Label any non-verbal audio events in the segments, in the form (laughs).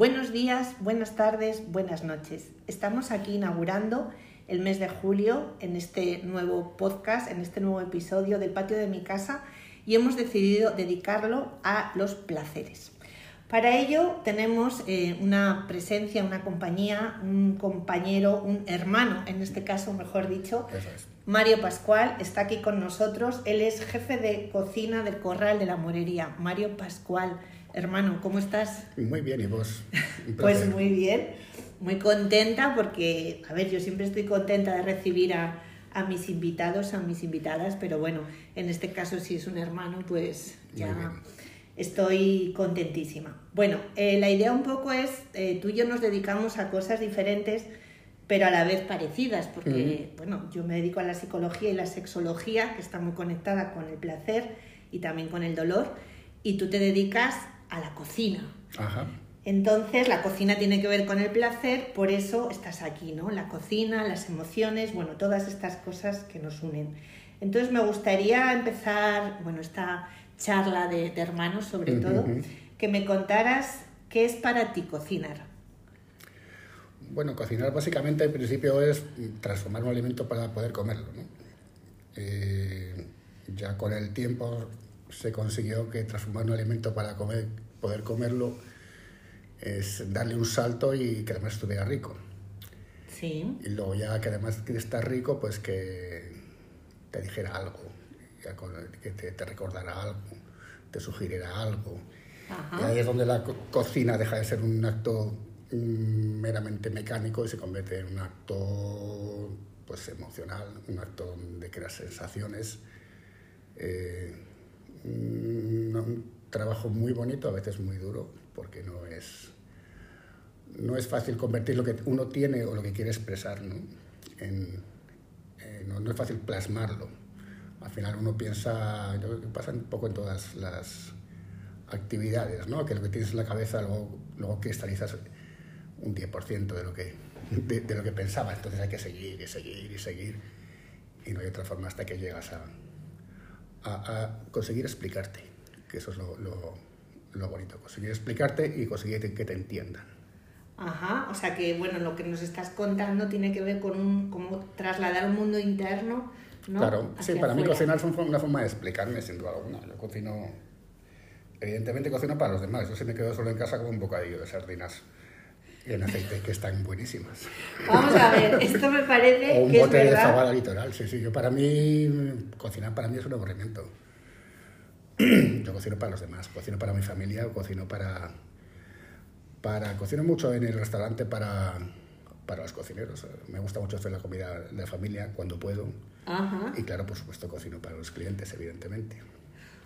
Buenos días, buenas tardes, buenas noches. Estamos aquí inaugurando el mes de julio en este nuevo podcast, en este nuevo episodio del patio de mi casa y hemos decidido dedicarlo a los placeres. Para ello tenemos eh, una presencia, una compañía, un compañero, un hermano, en este caso, mejor dicho. Mario Pascual está aquí con nosotros. Él es jefe de cocina del Corral de la Morería. Mario Pascual, hermano, ¿cómo estás? Muy bien, ¿y vos? (laughs) pues muy bien, muy contenta porque, a ver, yo siempre estoy contenta de recibir a, a mis invitados, a mis invitadas, pero bueno, en este caso si es un hermano, pues ya estoy contentísima. Bueno, eh, la idea un poco es, eh, tú y yo nos dedicamos a cosas diferentes, pero a la vez parecidas, porque, bueno, yo me dedico a la psicología y la sexología, que está muy conectada con el placer y también con el dolor, y tú te dedicas a la cocina. Ajá. Entonces, la cocina tiene que ver con el placer, por eso estás aquí, ¿no? La cocina, las emociones, bueno, todas estas cosas que nos unen. Entonces, me gustaría empezar, bueno, esta charla de, hermanos sobre todo, que me contaras qué es para ti cocinar. Bueno, cocinar básicamente al principio es transformar un alimento para poder comerlo. ¿no? Eh, ya con el tiempo se consiguió que transformar un alimento para comer, poder comerlo es darle un salto y que además estuviera rico. Sí. Y luego ya que además que está rico, pues que te dijera algo, que te, te recordara algo, te sugiriera algo. Y ahí es donde la cocina deja de ser un acto mm, meramente mecánico y se convierte en un acto pues emocional, un acto de crear sensaciones. Eh, un trabajo muy bonito, a veces muy duro, porque no es, no es fácil convertir lo que uno tiene o lo que quiere expresar, ¿no? En, eh, no, no, es fácil plasmarlo. Al final uno piensa, yo creo que pasa un poco en todas las actividades, ¿no? que lo que tienes en la cabeza luego, luego cristalizas un 10% de lo, que, de, de, lo que pensabas, entonces hay que seguir y seguir y seguir y no hay otra forma hasta que llegas a, a, a conseguir explicarte, que eso es lo, lo, lo bonito, conseguir explicarte y conseguir que te entiendan. Ajá, o sea que bueno, lo que nos estás contando tiene que ver con un, cómo trasladar un mundo interno, ¿no? Claro, sí, para mí cocinar es una forma de explicarme sin duda alguna. Yo cocino, evidentemente cocino para los demás, yo si me quedo solo en casa como un bocadillo de sardinas en aceite, que están buenísimas. Vamos a ver, esto me parece o un que bote es de fabada litoral, sí, sí, yo para mí, cocinar para mí es un aburrimiento. (clears throat) Yo cocino para los demás, cocino para mi familia, cocino para, para cocino mucho en el restaurante para, para los cocineros. Me gusta mucho hacer la comida de familia cuando puedo. Ajá. Y claro, por supuesto, cocino para los clientes, evidentemente.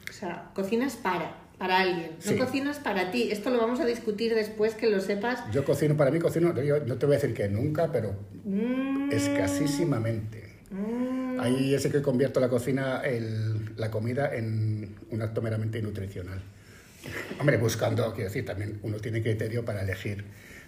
O sea, cocinas para, para alguien, no Sí. cocinas para ti. Esto lo vamos a discutir después, que lo sepas. Yo cocino para mí, cocino, yo no te voy a decir que nunca, pero Mm, escasísimamente. mm, Ahí es el que convierto la cocina, el- la comida, en un acto meramente nutricional. Hombre, buscando, quiero decir, también uno tiene criterio para elegir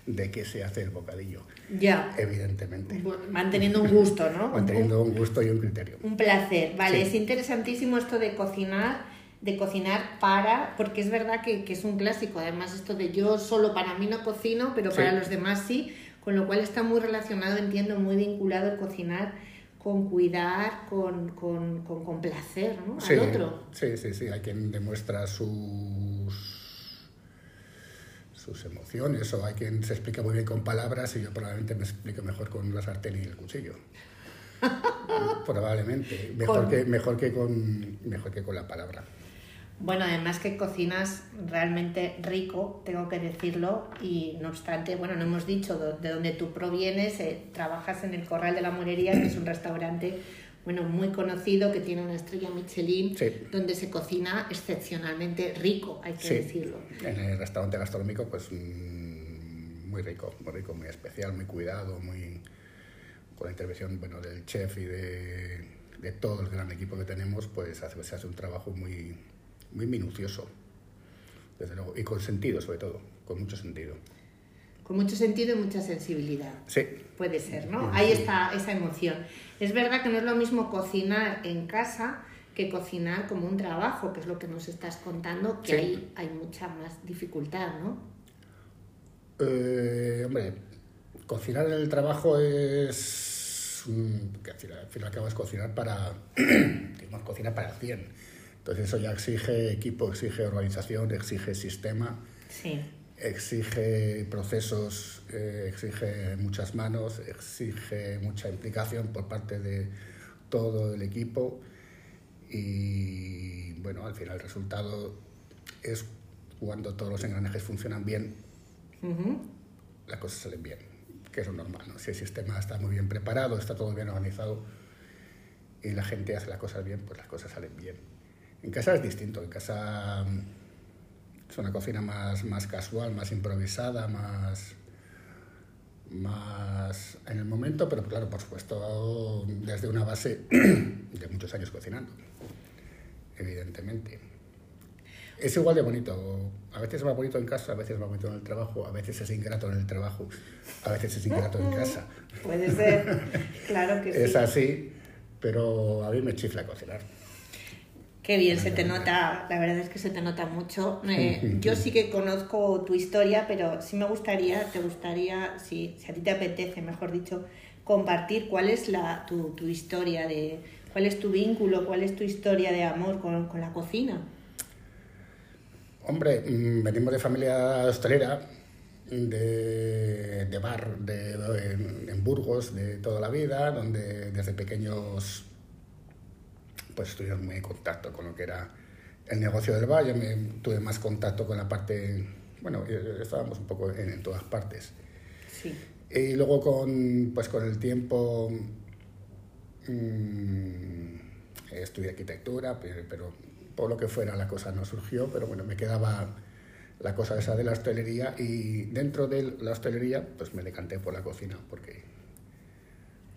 de qué se hace el bocadillo, ya, evidentemente. Manteniendo un gusto, ¿no? Manteniendo un gusto y un criterio. Un placer, vale. Sí. Es interesantísimo esto de cocinar, de cocinar para, porque es verdad que, que es un clásico. Además, esto de yo solo para mí no cocino, pero Sí. para los demás sí, con lo cual está muy relacionado, entiendo, muy vinculado el cocinar con cuidar, con, con, con, con placer, ¿no? Sí, Al otro. sí, sí, sí. Hay quien demuestra sus sus emociones o hay quien se explica muy bien con palabras y yo probablemente me explico mejor con la sartén y el cuchillo. (laughs) probablemente. Mejor, Con- que, mejor, que con, mejor que con la palabra. Bueno, además que cocinas realmente rico, tengo que decirlo, y no obstante, bueno, no hemos dicho de dónde tú provienes, eh, trabajas en el Corral de la Morería, que es un restaurante, bueno, muy conocido, que tiene una estrella Michelin, Sí. donde se cocina excepcionalmente rico, hay que Sí. decirlo. En el restaurante gastronómico, pues mm, muy rico, muy rico, muy especial, muy cuidado, muy con la intervención bueno, del chef y de, de todo el gran equipo que tenemos, pues hace, se hace un trabajo muy, muy minucioso, desde luego, y con sentido sobre todo, con mucho sentido. Con mucho sentido y mucha sensibilidad. Sí, Puede ser, ¿no? Ahí está esa emoción. Es verdad que no es lo mismo cocinar en casa que cocinar como un trabajo, que es lo que nos estás contando, que Sí. ahí hay mucha más dificultad, ¿no? Eh, hombre, cocinar en el trabajo es que al final, al final cocinar para, (clears throat) digamos, cocinar para el 100. Entonces eso ya exige equipo, exige organización, exige sistema, exige procesos, eh, exige muchas manos, exige mucha implicación por parte de todo el equipo y bueno, al final el resultado es cuando todos los engranajes funcionan bien, las cosas salen bien que es lo normal. ¿no? Si el sistema está muy bien preparado, está todo bien organizado y la gente hace las cosas bien, pues las cosas salen bien. En casa es distinto, en casa mm, es una cocina más, más casual, más improvisada, más, más en el momento, pero claro, por supuesto, desde una base (clears throat) de muchos años cocinando, evidentemente es igual de bonito. A veces es más bonito en casa, a veces es más bonito en el trabajo, a veces es ingrato en el trabajo, a veces es ingrato en casa. (laughs) Puede ser, claro que (laughs) sí. Es así, pero a mí me chifla cocinar. Qué bien, se te nota, la verdad es que se te nota mucho. Eh, yo sí que conozco tu historia, pero sí me gustaría, te gustaría, si, si a ti te apetece, mejor dicho, compartir cuál es la, tu, tu historia, de, cuál es tu vínculo, cuál es tu historia de amor con, con la cocina. Hombre, mm, venimos de familia hostelera, de, bar de, en, Burgos de toda la vida, donde desde pequeños pues estuvimos muy en contacto con lo que era el negocio del bar. Yo me, tuve más contacto con la parte, bueno, estábamos un poco en, todas partes. Sí. Y luego con, pues con el tiempo mmm, estudié arquitectura, pero por lo que fuera la cosa no surgió, pero bueno, me quedaba la cosa esa de la hostelería y dentro de la hostelería pues me decanté por la cocina porque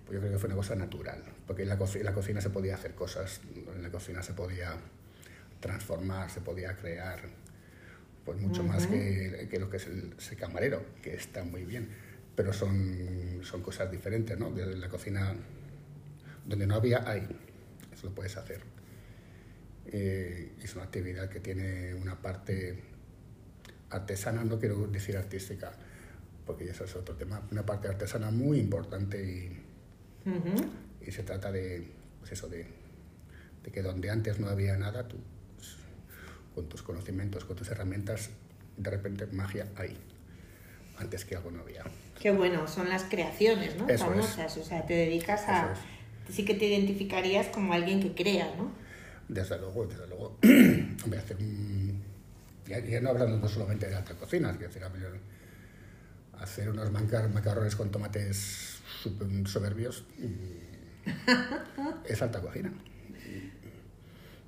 pues yo creo que fue una cosa natural, porque en la, la cocina se podía hacer cosas, en la cocina se podía transformar, se podía crear, pues mucho más que, que, lo que es el, camarero, que está muy bien, pero son, son cosas diferentes, ¿no? De la cocina donde no había, hay, eso lo puedes hacer. Eh, es una actividad que tiene una parte artesana, no quiero decir artística, porque eso es otro tema, una parte artesana muy importante y, y se trata de, pues eso, de, de, que donde antes no había nada, tú pues, con tus conocimientos, con tus herramientas, de repente magia hay, antes que algo no había. Qué bueno, son las creaciones, ¿no? Famosas, o sea, te dedicas a... Sí que te identificarías como alguien que crea, ¿no? Desde luego, desde luego. (clears throat) A hacer un... Ya, no hablando no solamente de alta cocina, es decir, hacer unos macarrones con tomates soberbios (laughs) es alta cocina.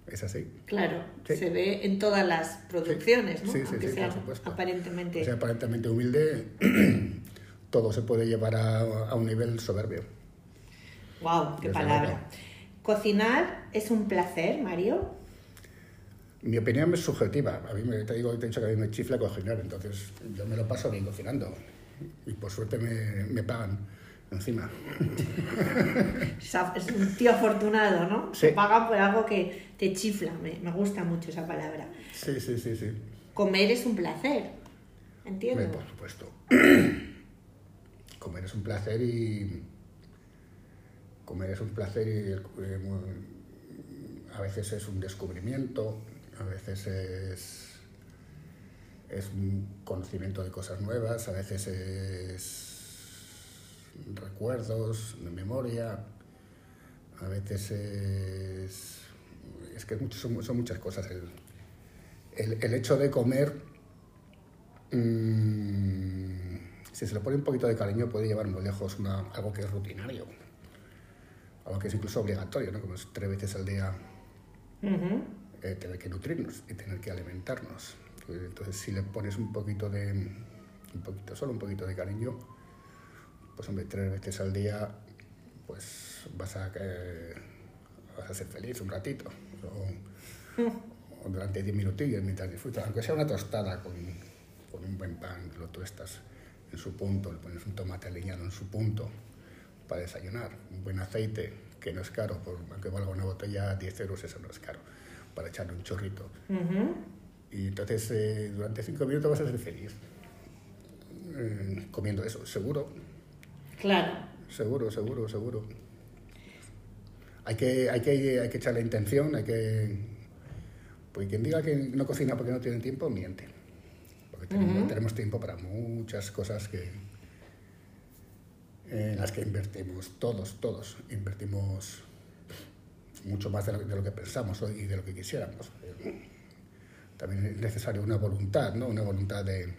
Es así. Claro, se ve en todas las producciones, ¿no? Sí, sí, sí, por supuesto. Aparentemente. O sea, aparentemente humilde, (clears throat) todo se puede llevar a, a un nivel soberbio. ¡Wow! ¡Qué palabra! ¿Cocinar es un placer, Mario? Mi opinión es subjetiva. A mí me, te digo, te he dicho que a mí me chifla cocinar, entonces yo me lo paso bien cocinando. Y por suerte me, me pagan (laughs) encima. Es un tío afortunado, ¿no? Se pagan por algo que te chifla. Me, me, gusta mucho esa palabra. Sí, sí, sí, sí. Comer es un placer. ¿Entiendes? Por supuesto. (clears throat) Comer es un placer y comer es un placer y eh, a veces es un descubrimiento, a veces es, es un conocimiento de cosas nuevas, a veces es recuerdos de memoria, a veces es... Es que son, son muchas cosas. El, el, hecho de comer, mm, si se le pone un poquito de cariño, puede llevar muy lejos una, algo que es rutinario algo que es incluso obligatorio, ¿no? como es tres veces al día eh, tener que nutrirnos y tener que alimentarnos. Entonces, si le pones un poquito de, un poquito, solo un poquito de cariño, pues hombre, tres veces al día, pues vas a, vas a ser feliz un ratito. O, durante diez minutillos mientras disfrutas, aunque sea una tostada con, con un buen pan, lo tuestas en su punto, le pones un tomate aliñado en su punto, para desayunar, un buen aceite, que no es caro, por, aunque valga una botella 10 euros, eso no es caro, para echarle un chorrito. Y entonces eh, durante cinco minutos vas a ser feliz. eh, comiendo eso, seguro. Claro. Seguro, seguro, seguro. Hay que, hay que, hay que echar la intención, hay que... Pues quien diga que no cocina porque no tiene tiempo, miente. Porque tenemos, tenemos tiempo para muchas cosas que, en las que invertimos, todos, todos, invertimos mucho más de lo, que pensamos y de lo que quisiéramos. También es necesaria una voluntad, ¿no? Una voluntad de,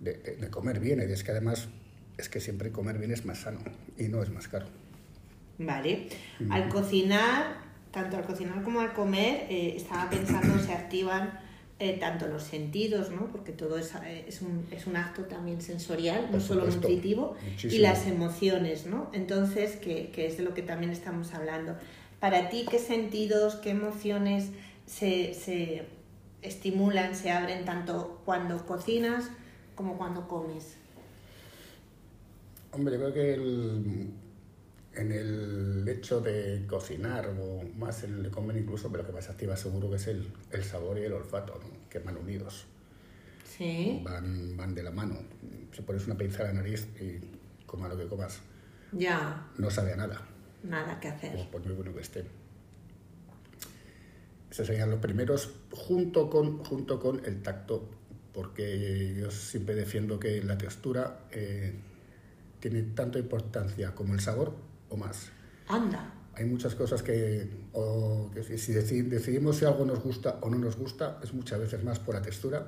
de, comer bien. Y es que además es que siempre comer bien es más sano y no es más caro. Vale. Al cocinar, tanto al cocinar como al comer, eh, estaba pensando, se activan eh, tanto los sentidos, ¿no? porque todo es, eh, es, un, es un acto también sensorial, no solo nutritivo, y las emociones, ¿no? Entonces, que, que, es de lo que también estamos hablando. Para ti, ¿qué sentidos, qué emociones se, se estimulan, se abren tanto cuando cocinas como cuando comes? Hombre, yo creo que el, en el hecho de cocinar o más en el de comer incluso, pero lo que más activa seguro que es el, el sabor y el olfato, ¿no? que van unidos. Sí. Van, van de la mano. Si pones una pinza a la nariz y coma lo que comas, ya. no sabe a nada. Nada que hacer. por muy bueno que esté. Esos serían los primeros, junto con, junto con el tacto, porque yo siempre defiendo que la textura eh, tiene tanta importancia como el sabor o más. Anda. Hay muchas cosas que, o, que si decidimos si algo nos gusta o no nos gusta, es muchas veces más por la textura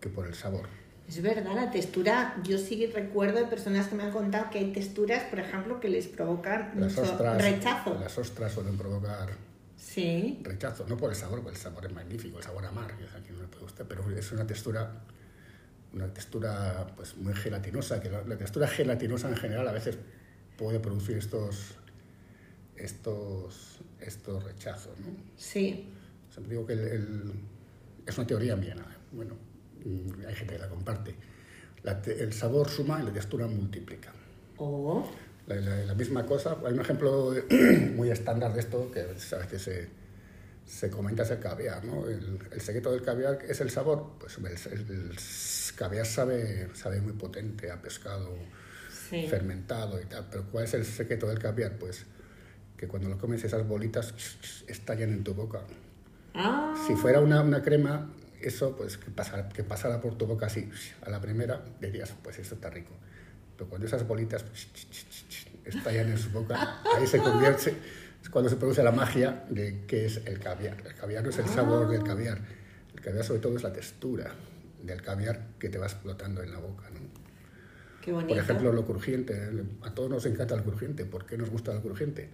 que por el sabor. Es verdad, la textura, yo sí recuerdo de personas que me han contado que hay texturas, por ejemplo, que les provocan mucho rechazo. Las ostras suelen provocar sí. rechazo, no por el sabor, porque el sabor es magnífico, el sabor amargo, aquí no le puede gustar, pero es una textura una textura pues muy gelatinosa, que la, la textura gelatinosa en general a veces puede producir estos, estos, estos rechazos. ¿no? Sí. Siempre digo que el, es una teoría mía, bueno, mm, hay gente que la comparte. el sabor suma y la textura multiplica. Oh. La, misma cosa, hay un ejemplo (clears throat) muy estándar de esto que a veces se, se comenta es el caviar, ¿no? El, secreto del caviar es el sabor, pues el, el caviar sabe, sabe muy potente a pescado, fermentado y tal. Pero ¿cuál es el secreto del caviar? Pues que cuando lo comes esas bolitas estallan en tu boca. Ah. Si fuera una, una, crema, eso pues que pasara, que pasara por tu boca así, a la primera, dirías, pues esto está rico. Pero cuando esas bolitas estallan en su boca, ahí se convierte, es cuando se produce la magia de qué es el caviar. El caviar no es el sabor del caviar, el caviar sobre todo es la textura del caviar que te va explotando en la boca. ¿no? Por ejemplo, lo crujiente. A todos nos encanta el crujiente. ¿Por qué nos gusta el crujiente?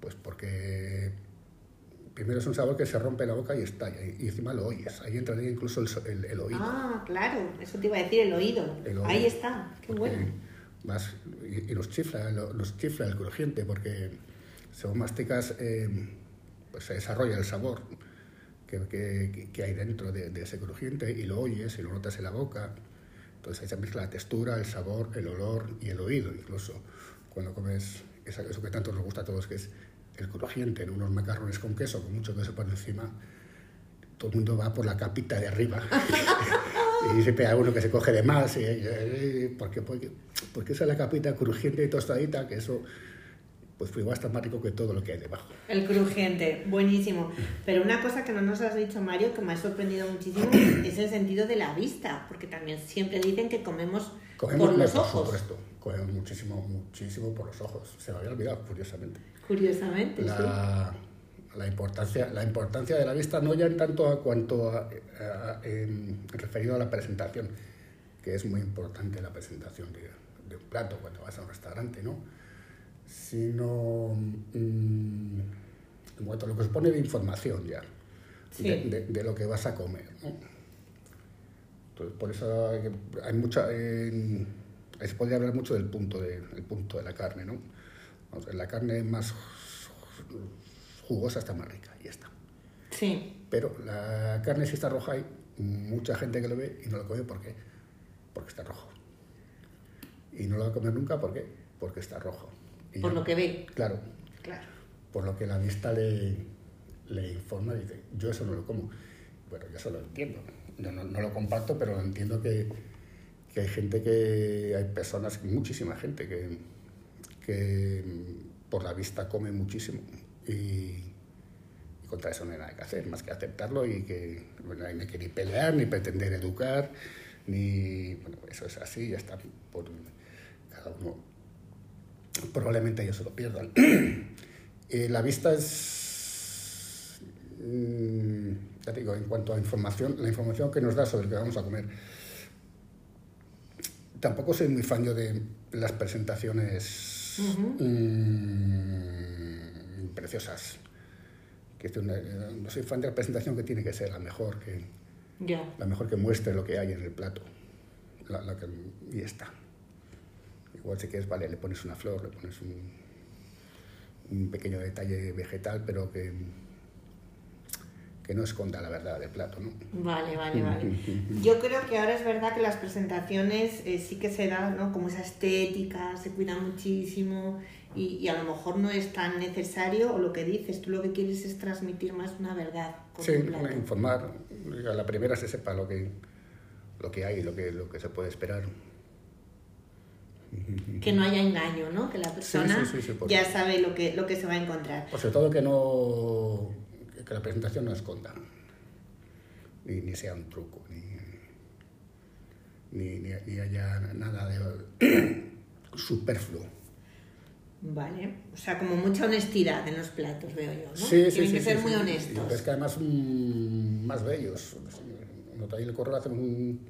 Pues porque primero es un sabor que se rompe la boca y estalla, y encima lo oyes. Ahí entraría incluso el, el, oído. Ah, claro, eso te iba a decir, el oído. Ahí está, qué bueno. Más, y, nos, chifla, nos chifla el crujiente, porque según masticas, eh, pues se desarrolla el sabor que, que, que hay dentro de, de, ese crujiente y lo oyes y lo notas en la boca. Entonces ahí se mezcla la textura, el sabor, el olor y el oído, incluso cuando comes eso que tanto nos gusta a todos, que es el crujiente, en unos macarrones con queso, con mucho queso por encima, todo el mundo va por la capita de arriba. (laughs) y siempre hay uno que se coge de más, y, porque, porque, porque esa es la capita crujiente y tostadita, que eso pues fue más rico que todo lo que hay debajo. El crujiente, buenísimo. Pero una cosa que no nos has dicho, Mario, que me ha sorprendido muchísimo, (clears throat) es el sentido de la vista, porque también siempre dicen que comemos, por los ojos. Por supuesto, comemos muchísimo, muchísimo por los ojos. Se me había olvidado, curiosamente. Curiosamente, la, sí. La importancia, la importancia de la vista no ya en tanto a cuanto a, referido a la presentación, que es muy importante la presentación de, de un plato cuando vas a un restaurante, ¿no? Sino mm, en cuanto a lo que se pone de información ya, de, lo que vas a comer. Entonces, por eso hay, mucha... se podría hablar mucho del punto de, punto de la carne, ¿no? la carne más jugosa está más rica y está. Sí. Pero la carne si está roja hay mucha gente que lo ve y no lo come ¿por qué? Porque está rojo. Y no lo va a comer nunca ¿por qué? Porque está rojo por lo que ve. Claro. Claro. Por lo que la vista le, le informa, dice, yo eso no lo como. Bueno, yo eso lo entiendo. no, no, lo comparto, pero entiendo que, que, hay gente que, hay personas, muchísima gente que, que por la vista come muchísimo y, contra eso no hay nada que hacer, más que aceptarlo y que bueno, no hay que ni pelear, ni pretender educar, ni... Bueno, eso es así, ya está por cada uno. Probablemente ellos se lo pierdan. (clears throat) Eh, la vista es... Mm, ya digo, en cuanto a información, la información que nos da sobre lo que vamos a comer. Tampoco soy muy fan yo de las presentaciones mm, preciosas que no soy fan de la presentación que tiene que ser la mejor, que, la mejor que muestre lo que hay en el plato. La, que, y está. Igual si quieres, vale, le pones una flor, le pones un, un pequeño detalle vegetal, pero que, que no esconda la verdad del plato, ¿no? Vale, vale, (laughs) vale. Yo creo que ahora es verdad que las presentaciones eh, sí que se da, ¿no? Como esa estética, se cuida muchísimo y, y, a lo mejor no es tan necesario o lo que dices, tú lo que quieres es transmitir más una verdad. sí, informar, a la primera se sepa lo que, lo que hay, lo que, lo que se puede esperar. Que no haya engaño, ¿no? Que la persona ya sabe lo que, lo que se va a encontrar. Por sobre todo que, no, que la presentación no esconda, ni, ni sea un truco, ni, ni, ni haya nada de (clears throat) superfluo. Vale, o sea, como mucha honestidad en los platos, veo yo, ¿no? Sí, Tienen que ser muy honestos. es que además más bellos. Ahí el correo hacemos un,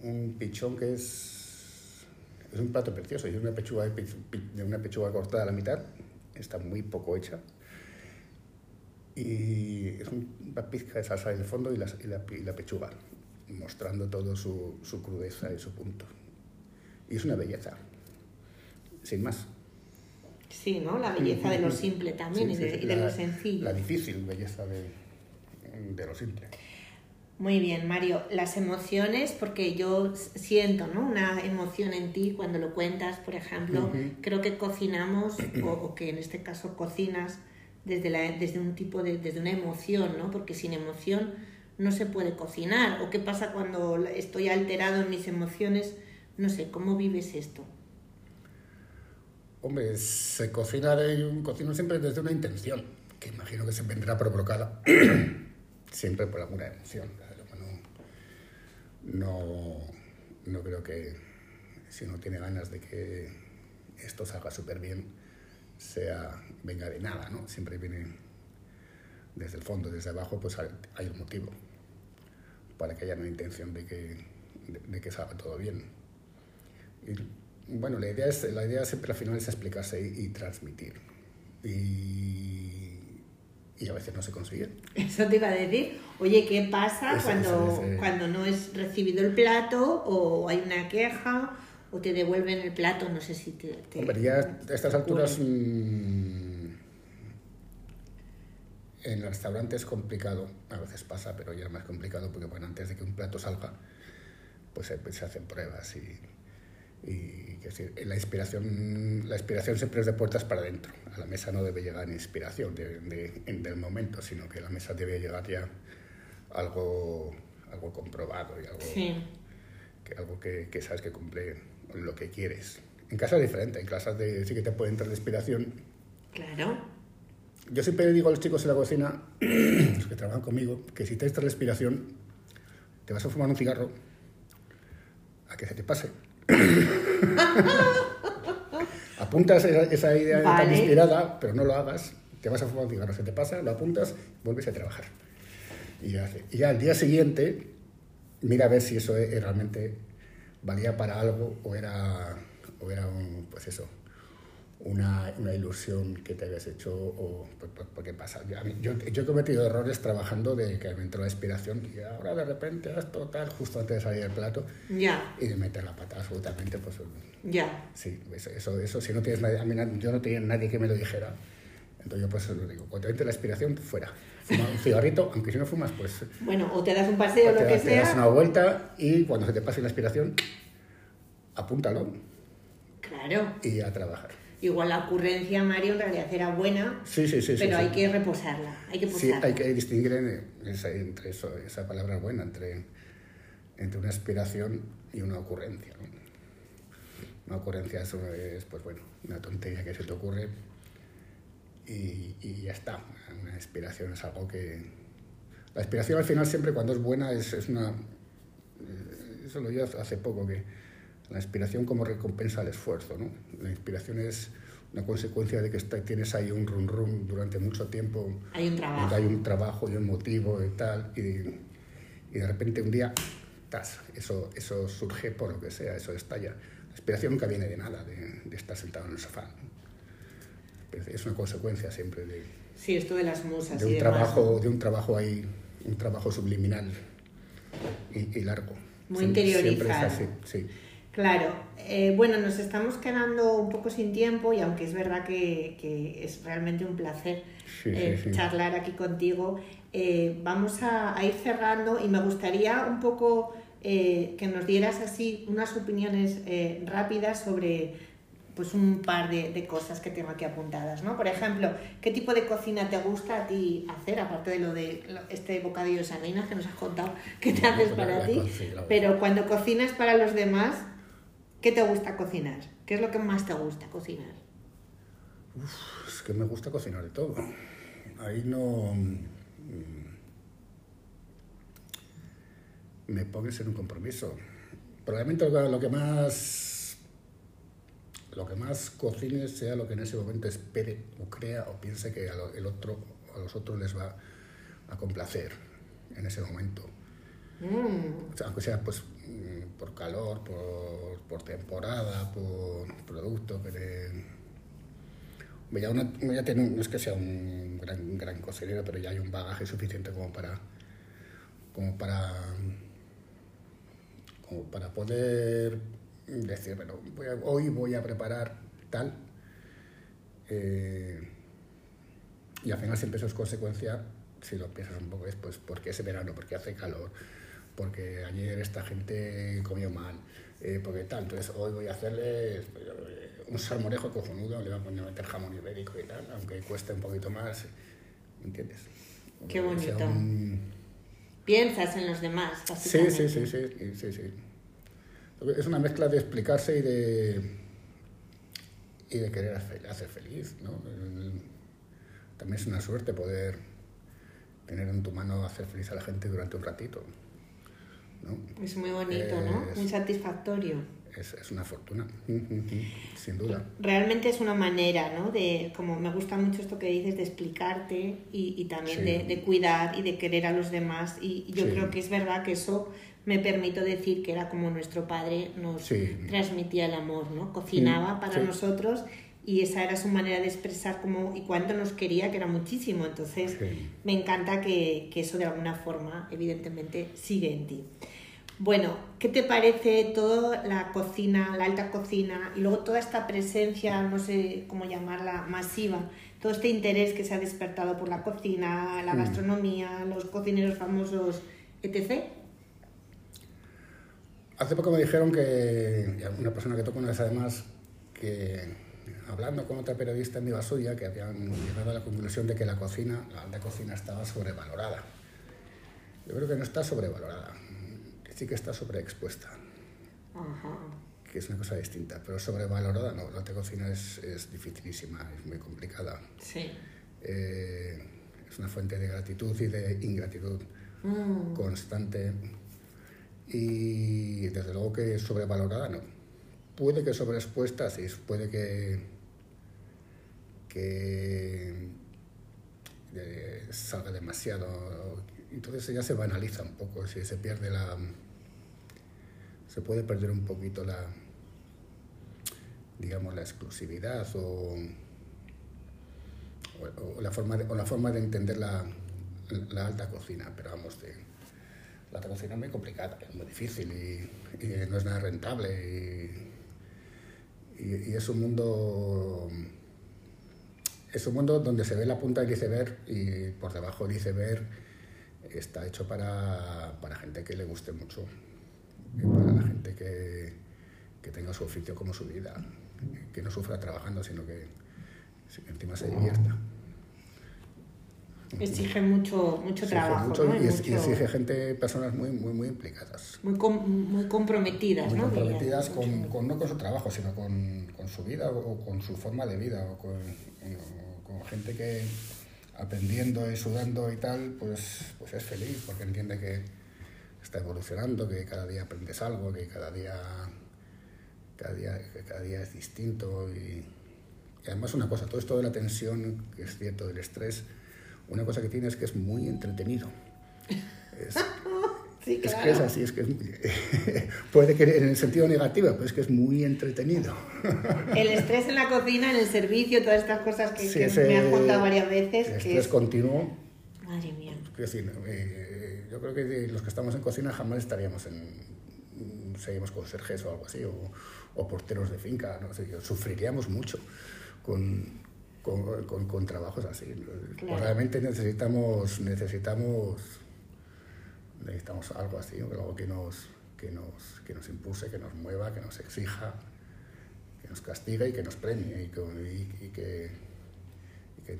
un pichón que es, es un plato precioso. Y es una pechuga, de una pechuga cortada a la mitad, está muy poco hecha. Y es una pizca de salsa en el fondo y la, y la, y la pechuga, mostrando todo su, su crudeza y su punto. Y es una belleza sin más. Sí, ¿no? La belleza de lo simple también y, de, lo sencillo. La difícil belleza de, de, lo simple. Muy bien, Mario. Las emociones, porque yo siento ¿no? una emoción en ti cuando lo cuentas, por ejemplo, creo que cocinamos, o, que en este caso cocinas desde, la, desde un tipo de, desde una emoción, ¿no? Porque sin emoción no se puede cocinar. ¿O qué pasa cuando estoy alterado en mis emociones? No sé, ¿cómo vives esto? Hombre, se cocina, de, cocino siempre desde una intención, que imagino que se vendrá provocada (clears throat) siempre por alguna emoción. No, no, creo que si uno tiene ganas de que esto salga súper bien, sea, venga de nada, ¿no? Siempre viene desde el fondo, desde abajo, pues hay un motivo para que haya una intención de que, de, que salga todo bien. Y bueno, la idea, es, la idea siempre al final es explicarse y, transmitir. Y, y, a veces no se consigue. Eso te iba a decir. Oye, ¿qué pasa cuando, cuando no es recibido el plato o hay una queja o te devuelven el plato? No sé si te... te Hombre, ya a estas alturas mmm, en el restaurante es complicado. A veces pasa, pero ya es más complicado porque bueno, antes de que un plato salga, pues se, se hacen pruebas y y decir, la inspiración, la inspiración siempre es de puertas para adentro. A la mesa no debe llegar inspiración de, del momento, sino que a la mesa debe llegar ya algo, algo comprobado y algo, que, algo que, que, sabes que cumple lo que quieres. En casa es diferente, en casa de, sí que te puede entrar la inspiración. Claro. Yo siempre digo a los chicos en la cocina, (clears throat) los que trabajan conmigo, que si te entra la inspiración, te vas a fumar un cigarro a que se te pase (laughs) Apuntas esa, idea tan inspirada, pero no lo hagas, te vas a fumar un cigarro, se te pasa, lo apuntas, vuelves a trabajar. Y ya, y ya al día siguiente, mira a ver si eso realmente valía para algo o era, o era un, pues eso, una, una, ilusión que te habías hecho o porque pasa. Yo, yo, he cometido errores trabajando de que me entró la inspiración y ahora de repente esto tal justo antes de salir del plato. Ya. y de meter la pata absolutamente pues ya. Sí eso eso si no tienes nadie a mí yo no tenía nadie que me lo dijera entonces yo pues lo digo cuando te la inspiración fuera fuma un cigarrito (laughs) aunque si no fumas pues bueno o te das un paseo o lo que sea te das una vuelta y cuando se te pase la inspiración apúntalo. Claro. Y a trabajar igual la ocurrencia, Mario, en realidad era buena, sí, sí, sí, pero hay que reposarla, hay que Sí, hay que distinguir entre eso, esa palabra buena, entre, entre una aspiración y una ocurrencia. Una ocurrencia es, pues bueno, una tontería que se te ocurre y, y ya está. Una inspiración es algo que... La inspiración al final siempre cuando es buena es, es una... Eh, eso lo oí hace poco, que la inspiración como recompensa al esfuerzo. ¿no? La inspiración es una consecuencia de que tienes ahí un rum rum durante mucho tiempo. Hay un trabajo. Hay un trabajo y un motivo y tal. Y, y de repente un día, tas, eso, eso surge por lo que sea, eso estalla. La inspiración nunca viene de nada, de, de estar sentado en el sofá. Es una consecuencia siempre de... Sí, esto de las musas. De un, trabajo, de un trabajo ahí, un trabajo subliminal y, y largo. Muy interiorizado. Siempre es así, sí. Claro, eh, bueno, nos estamos quedando un poco sin tiempo y aunque es verdad que, es realmente un placer eh, charlar aquí contigo, eh, vamos a, ir cerrando y me gustaría un poco que nos dieras así unas opiniones rápidas sobre pues un par de, cosas que tengo aquí apuntadas, ¿no? Por ejemplo, ¿qué tipo de cocina te gusta a ti hacer, aparte de lo de este bocadillo de sardinas que nos has contado que te haces para ti? Pero cuando cocinas para los demás, ¿Qué te gusta cocinar? ¿Qué es lo que más te gusta cocinar? es que me gusta cocinar de todo. Ahí no... Mm, me pones en un compromiso. Probablemente lo que más... Lo que más cocines sea lo que en ese momento espere o crea o piense que a, el otro, a los otros les va a complacer en ese momento. Mm. aunque sea pues por calor, por, por temporada, por producto que ya, ya tiene, no es que sea un gran, gran cocinero, pero ya hay un bagaje suficiente como para como para como para poder decir, bueno, hoy voy a preparar tal eh, y al final siempre eso es consecuencia, si lo piensas un poco, es pues porque es verano, porque hace calor, porque ayer esta gente comió mal, eh, porque tal, entonces hoy voy a hacerle pues, un salmorejo cojonudo, le voy a poner a meter jamón ibérico y tal, aunque cueste un poquito más, ¿entiendes? Qué bonito. Piensas en los demás, Sí, sí, sí, sí, sí, sí. Es una mezcla de explicarse y de, y de querer hacer feliz, ¿no? También es una suerte poder tener en tu mano hacer feliz a la gente durante un ratito. Es muy bonito, ¿no? Muy satisfactorio. Es, es, una fortuna, sin duda. Realmente es una manera, ¿no? De, como me gusta mucho esto que dices, de explicarte y, y también de, de, cuidar y de querer a los demás. Y yo creo que es verdad que eso me permito decir que era como nuestro padre nos transmitía el amor, ¿no? Cocinaba para nosotros y esa era su manera de expresar cómo y cuánto nos quería, que era muchísimo. Entonces, me encanta que, que, eso de alguna forma, evidentemente, sigue en ti. Bueno, ¿qué te parece toda la cocina, la alta cocina y luego toda esta presencia, no sé cómo llamarla, masiva, todo este interés que se ha despertado por la cocina, la mm. gastronomía, los cocineros famosos, etc.? Hace poco me dijeron que una persona que toca una vez además que hablando con otra periodista amiga suya que habían llegado a la conclusión de que la cocina, la alta cocina estaba sobrevalorada. Yo creo que no está sobrevalorada sí que está sobreexpuesta. Que es una cosa distinta, pero sobrevalorada no. La cocina es, es dificilísima, es muy complicada. Sí. Eh, es una fuente de gratitud y de ingratitud mm. constante. Y desde luego que sobrevalorada no. Puede que sobreexpuesta, sí, puede que, que eh, salga demasiado. Entonces ya se banaliza un poco, si se pierde la, se puede perder un poquito la, digamos, la exclusividad o, la, forma de, forma de entender la, alta cocina, pero vamos, la alta cocina es muy complicada, es muy difícil y, no es nada rentable y, y, es un mundo es un mundo donde se ve la punta del iceberg y por debajo del iceberg está hecho para, para gente que le guste mucho para la gente que, que tenga su oficio como su vida. que no sufra trabajando, sino que, encima se divierta. Exige mucho, mucho trabajo. y, exige gente, personas muy, muy, muy implicadas. Muy, muy comprometidas, muy comprometidas con, con, no con su trabajo, sino con, con, su vida o con su forma de vida, o con, con gente que aprendiendo y sudando y tal, pues, pues es feliz porque entiende que está evolucionando, que cada día aprendes algo, que cada día, cada día, cada día es distinto. Y, y además una cosa, todo esto de la tensión, que es cierto, del estrés, una cosa que tiene es que es muy entretenido. Es, (laughs) sí, es que es así, es que (laughs) puede que en el sentido negativo, pero es que es muy entretenido. (laughs) El estrés en la cocina, en el servicio, todas estas cosas que, me han contado varias veces. El estrés continuo. Madre mía. Eh, yo creo que los que estamos en cocina jamás estaríamos en. seguimos con serges o algo así, o, o porteros de finca, no sé, sufriríamos mucho con, con, con, trabajos así. Realmente necesitamos, necesitamos, necesitamos algo así, algo que nos, que, nos, que nos impulse, que nos mueva, que nos exija, que nos castigue y que nos premie y, que, y que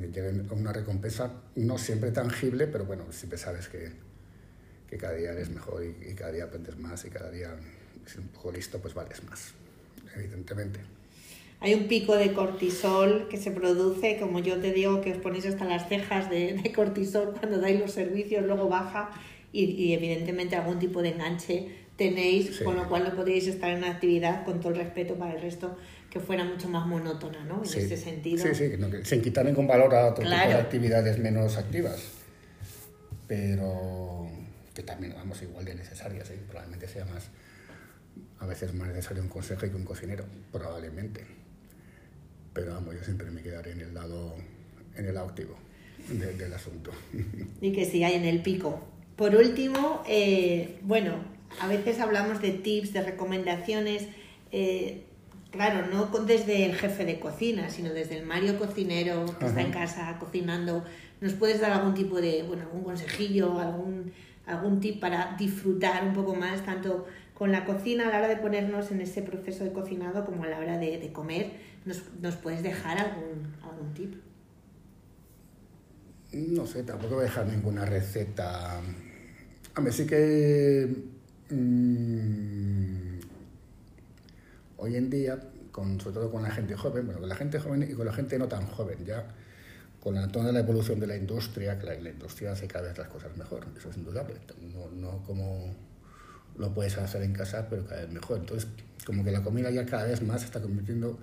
llegue a una recompensa no siempre tangible, pero bueno, siempre sabes que, que cada día eres mejor y, y cada día aprendes más y cada día, si un poco listo, pues vales más, evidentemente. Hay un pico de cortisol que se produce, como yo te digo, que os ponéis hasta las cejas de, cortisol cuando dais los servicios, luego baja y, evidentemente algún tipo de enganche tenéis, con lo cual no podríais estar en una actividad con todo el respeto para el resto que fuera mucho más monótona, ¿no? En ese sentido. Sí, sí, que sin quitarle con valor a otro tipo de actividades menos activas, pero que también, vamos, igual de necesarias, ¿eh? probablemente sea más, a veces más necesario un consejo que un cocinero, probablemente pero vamos, yo siempre me quedaré en el lado, en el activo del asunto. (laughs) Y que hay en el pico. Por último, eh, bueno, a veces hablamos de tips, de recomendaciones, eh, claro, no desde el jefe de cocina, sino desde el Mario cocinero que está en casa cocinando. ¿Nos puedes dar algún tipo de, bueno, algún consejillo, algún, algún tip para disfrutar un poco más, tanto con la cocina a la hora de ponernos en ese proceso de cocinado como a la hora de, de comer? ¿Nos, ¿Nos, puedes dejar algún, algún tip? No sé, tampoco voy a dejar ninguna receta. A mí sí que mmm, hoy en día, sobre todo con la gente joven, bueno, con la gente joven y con la gente no tan joven, ya con la, toda la evolución de la industria, que la, la, industria hace cada vez las cosas mejor, eso es indudable, no, no como lo puedes hacer en casa, pero cada vez mejor. Entonces, como que la comida ya cada vez más se está convirtiendo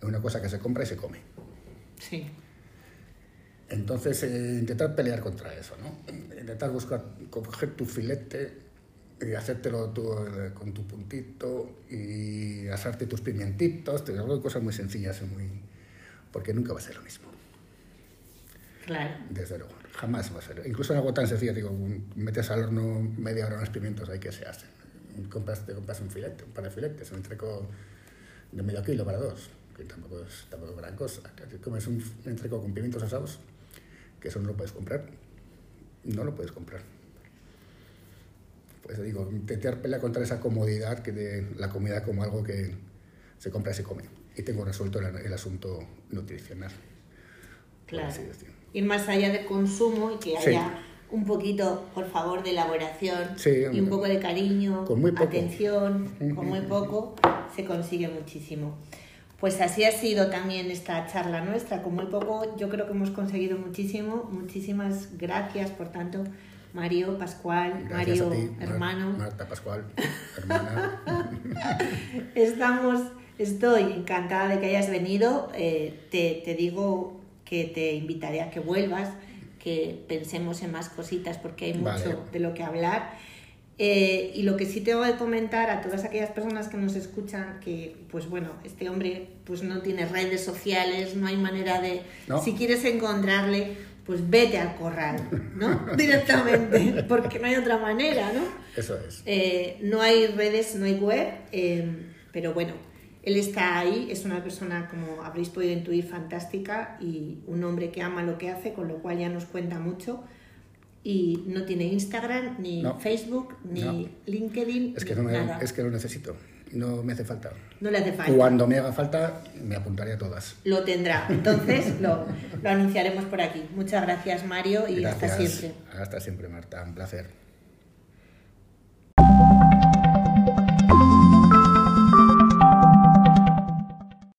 es una cosa que se compra y se come. Sí. Entonces, eh, intentar pelear contra eso, ¿no? Intentar buscar, coger tu filete y hacértelo tú, eh, con tu puntito y asarte tus pimientitos, te cosas muy sencillas y muy... porque nunca va a ser lo mismo. Claro. Desde luego, jamás va a ser. Incluso en algo tan sencillo, digo, metes al horno media hora unos pimientos, ahí que se hacen. Compras, te compras un filete, un par de filetes, un entreco de medio kilo para dos que tampoco es, tampoco gran cosa. Comes un entreco con pimientos asados, que eso no lo puedes comprar. No lo puedes comprar. Pues digo, intentar pelear contra esa comodidad que de la comida como algo que se compra y se come. Y tengo resuelto el, asunto nutricional. Claro. Ir más allá del consumo y que haya un poquito, por favor, de elaboración y un poco de cariño, con muy atención, con muy poco, se consigue muchísimo. Pues así ha sido también esta charla nuestra. Con muy poco yo creo que hemos conseguido muchísimo. Muchísimas gracias, por tanto, Mario, Pascual, Mario, hermano. Marta, Pascual, hermana. (laughs) Estamos, estoy encantada de que hayas venido. Eh, te, te digo que te invitaré a que vuelvas, que pensemos en más cositas porque hay mucho de lo que hablar. Eh, y lo que sí tengo que comentar a todas aquellas personas que nos escuchan, que pues bueno, este hombre pues no tiene redes sociales, no hay manera de... Si quieres encontrarle, pues vete al corral, ¿no? (laughs) Directamente, porque no hay otra manera, ¿no? Eso es. Eh, no hay redes, no hay web, eh, pero bueno, él está ahí, es una persona, como habréis podido intuir, fantástica y un hombre que ama lo que hace, con lo cual ya nos cuenta mucho y no tiene Instagram, ni Facebook, ni LinkedIn. Es que, no, es que lo necesito. no me hace falta. No le hace falta. Cuando me haga falta, me apuntaré a todas. Lo tendrá. Entonces lo, lo anunciaremos por aquí. Muchas gracias, Mario, y hasta siempre. Hasta siempre, Marta. Un placer.